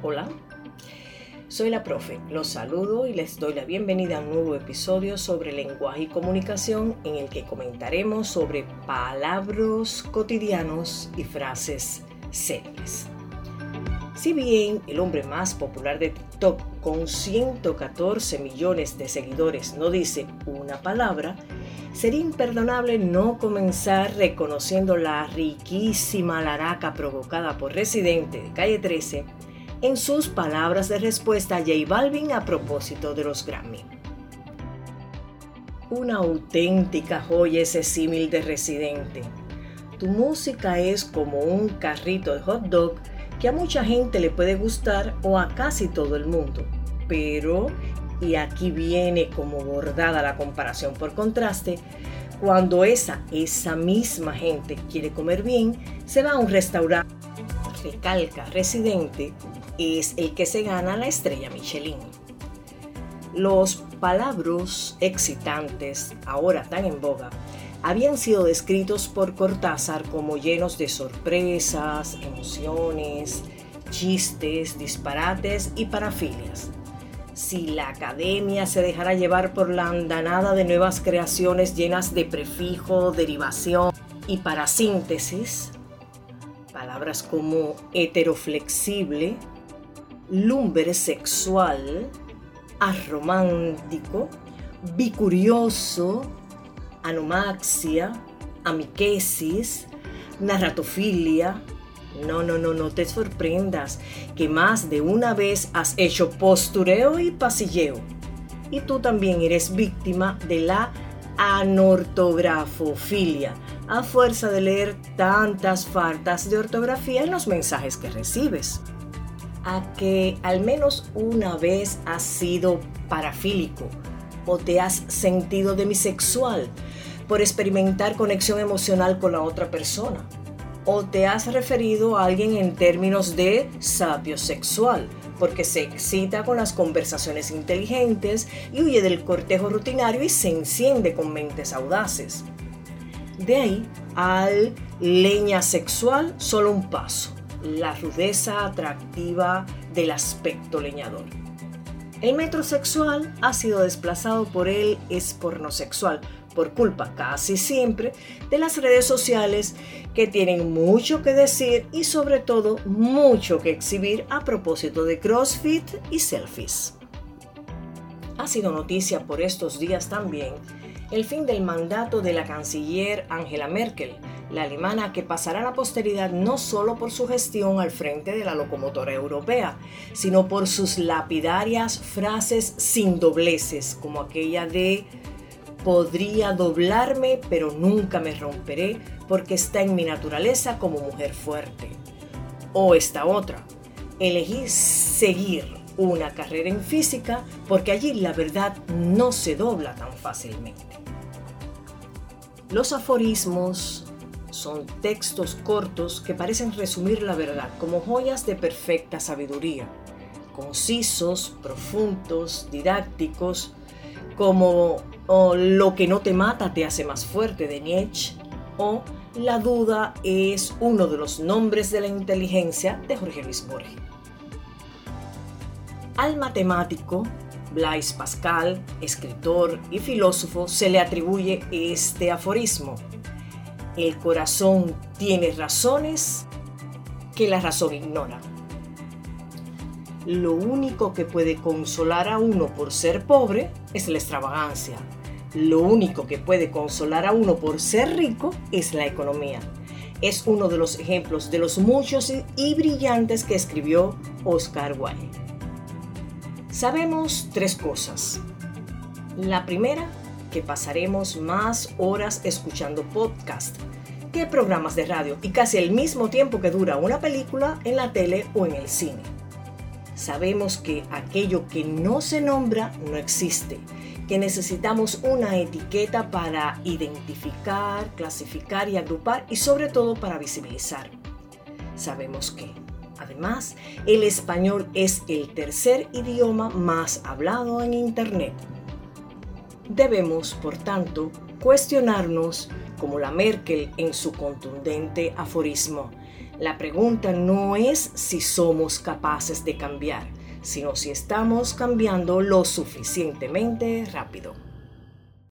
Hola, soy la profe, los saludo y les doy la bienvenida a un nuevo episodio sobre lenguaje y comunicación en el que comentaremos sobre palabras cotidianos y frases célebres. Si bien el hombre más popular de TikTok con 114 millones de seguidores no dice una palabra, sería imperdonable no comenzar reconociendo la riquísima laraca provocada por Residente de Calle 13 en sus palabras de respuesta a J Balvin a propósito de los Grammy. Una auténtica joya ese símil de Residente. Tu música es como un carrito de hot dog que a mucha gente le puede gustar o a casi todo el mundo, pero y aquí viene como bordada la comparación por contraste, cuando esa, esa misma gente quiere comer bien, se va a un restaurante, recalca residente, es el que se gana la estrella Michelin. Los palabras excitantes, ahora tan en boga, habían sido descritos por Cortázar como llenos de sorpresas, emociones, chistes, disparates y parafilias si la academia se dejara llevar por la andanada de nuevas creaciones llenas de prefijo, derivación y parasíntesis, palabras como heteroflexible, lumbre sexual, arromántico, bicurioso, anomaxia, amiquesis, narratofilia, no, no, no, no te sorprendas que más de una vez has hecho postureo y pasilleo. Y tú también eres víctima de la anortografofilia, a fuerza de leer tantas faltas de ortografía en los mensajes que recibes. A que al menos una vez has sido parafílico o te has sentido demisexual por experimentar conexión emocional con la otra persona o te has referido a alguien en términos de sapiosexual, porque se excita con las conversaciones inteligentes y huye del cortejo rutinario y se enciende con mentes audaces. De ahí al leña sexual, solo un paso, la rudeza atractiva del aspecto leñador. El metrosexual ha sido desplazado por el espornosexual, por culpa casi siempre de las redes sociales que tienen mucho que decir y sobre todo mucho que exhibir a propósito de CrossFit y selfies. Ha sido noticia por estos días también el fin del mandato de la canciller Angela Merkel, la alemana que pasará a la posteridad no solo por su gestión al frente de la locomotora europea, sino por sus lapidarias frases sin dobleces, como aquella de Podría doblarme, pero nunca me romperé porque está en mi naturaleza como mujer fuerte. O esta otra, elegí seguir una carrera en física porque allí la verdad no se dobla tan fácilmente. Los aforismos son textos cortos que parecen resumir la verdad como joyas de perfecta sabiduría, concisos, profundos, didácticos, como Lo que no te mata te hace más fuerte de Nietzsche o La duda es uno de los nombres de la inteligencia de Jorge Luis Borges. Al matemático Blaise Pascal, escritor y filósofo, se le atribuye este aforismo. El corazón tiene razones que la razón ignora. Lo único que puede consolar a uno por ser pobre es la extravagancia, lo único que puede consolar a uno por ser rico es la economía. Es uno de los ejemplos de los muchos y brillantes que escribió Oscar Wilde. Sabemos tres cosas. La primera, que pasaremos más horas escuchando podcast que programas de radio y casi el mismo tiempo que dura una película en la tele o en el cine. Sabemos que aquello que no se nombra no existe que necesitamos una etiqueta para identificar, clasificar y agrupar y sobre todo para visibilizar. Sabemos que, además, el español es el tercer idioma más hablado en Internet. Debemos, por tanto, cuestionarnos como la Merkel en su contundente aforismo. La pregunta no es si somos capaces de cambiar, sino si estamos cambiando lo suficientemente rápido.